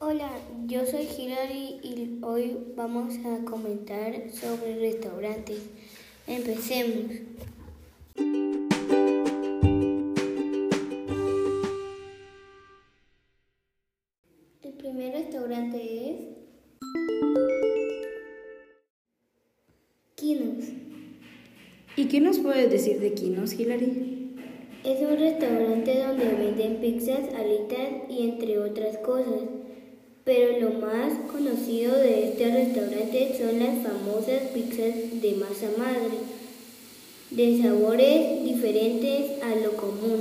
Hola, yo soy Hilary y hoy vamos a comentar sobre restaurantes. Empecemos. El primer restaurante es Kinos. ¿Y qué nos puedes decir de Kinos, Hilary? Es un restaurante donde venden pizzas, alitas y entre otras cosas. Pero lo más conocido de este restaurante son las famosas pizzas de masa madre, de sabores diferentes a lo común.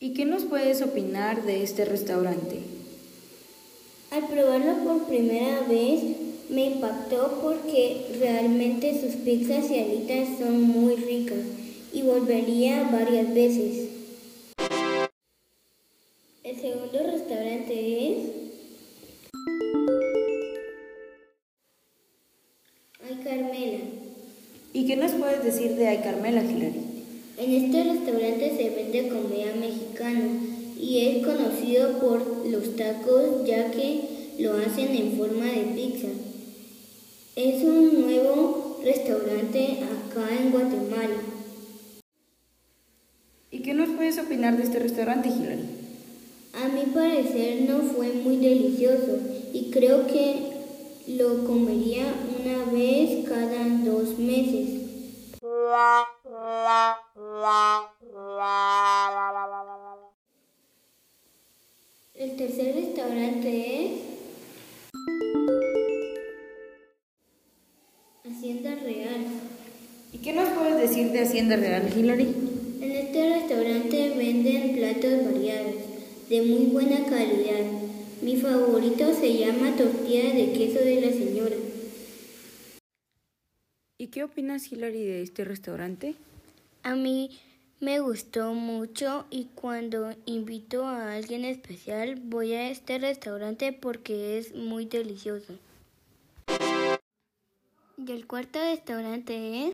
¿Y qué nos puedes opinar de este restaurante? Al probarlo por primera vez me impactó porque realmente sus pizzas y alitas son muy ricas y volvería varias veces. El segundo restaurante es Ay Carmela. ¿Y qué nos puedes decir de Ay Carmela, Hilary? En este restaurante se vende comida mexicana y es conocido por los tacos ya que lo hacen en forma de pizza. Es un nuevo restaurante acá en Guatemala. ¿Y qué nos puedes opinar de este restaurante, Hilary? A mi parecer no fue muy delicioso y creo que lo comería una vez cada dos meses. El tercer restaurante es Hacienda Real. ¿Y qué nos puedes decir de Hacienda Real, Hilary? En este restaurante venden platos variados, de muy buena calidad. Mi favorito se llama tortilla de queso de la señora. ¿Y qué opinas, Hilary, de este restaurante? A mí me gustó mucho y cuando invito a alguien especial voy a este restaurante porque es muy delicioso. Y el cuarto restaurante es...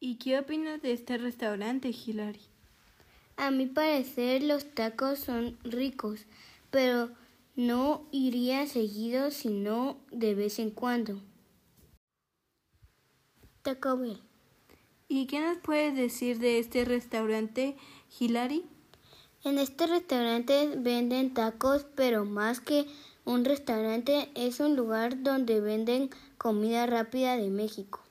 ¿Y qué opinas de este restaurante, Hilary? A mi parecer los tacos son ricos, pero no iría seguido sino de vez en cuando. Taco Bell. ¿Y qué nos puedes decir de este restaurante, Hilary? En este restaurante venden tacos, pero más que un restaurante es un lugar donde venden comida rápida de México.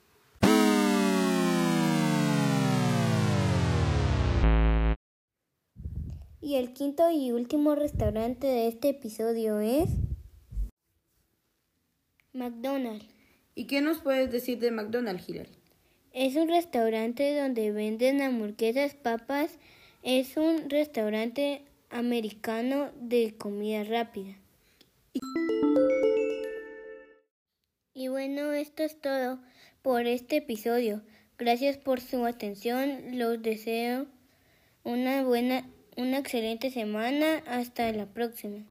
Y el quinto y último restaurante de este episodio es McDonald's. ¿Y qué nos puedes decir de McDonald's, Hilary? Es un restaurante donde venden hamburguesas, papas. Es un restaurante americano de comida rápida. Y bueno, esto es todo por este episodio. Gracias por su atención. Los deseo una buena, una excelente semana. Hasta la próxima.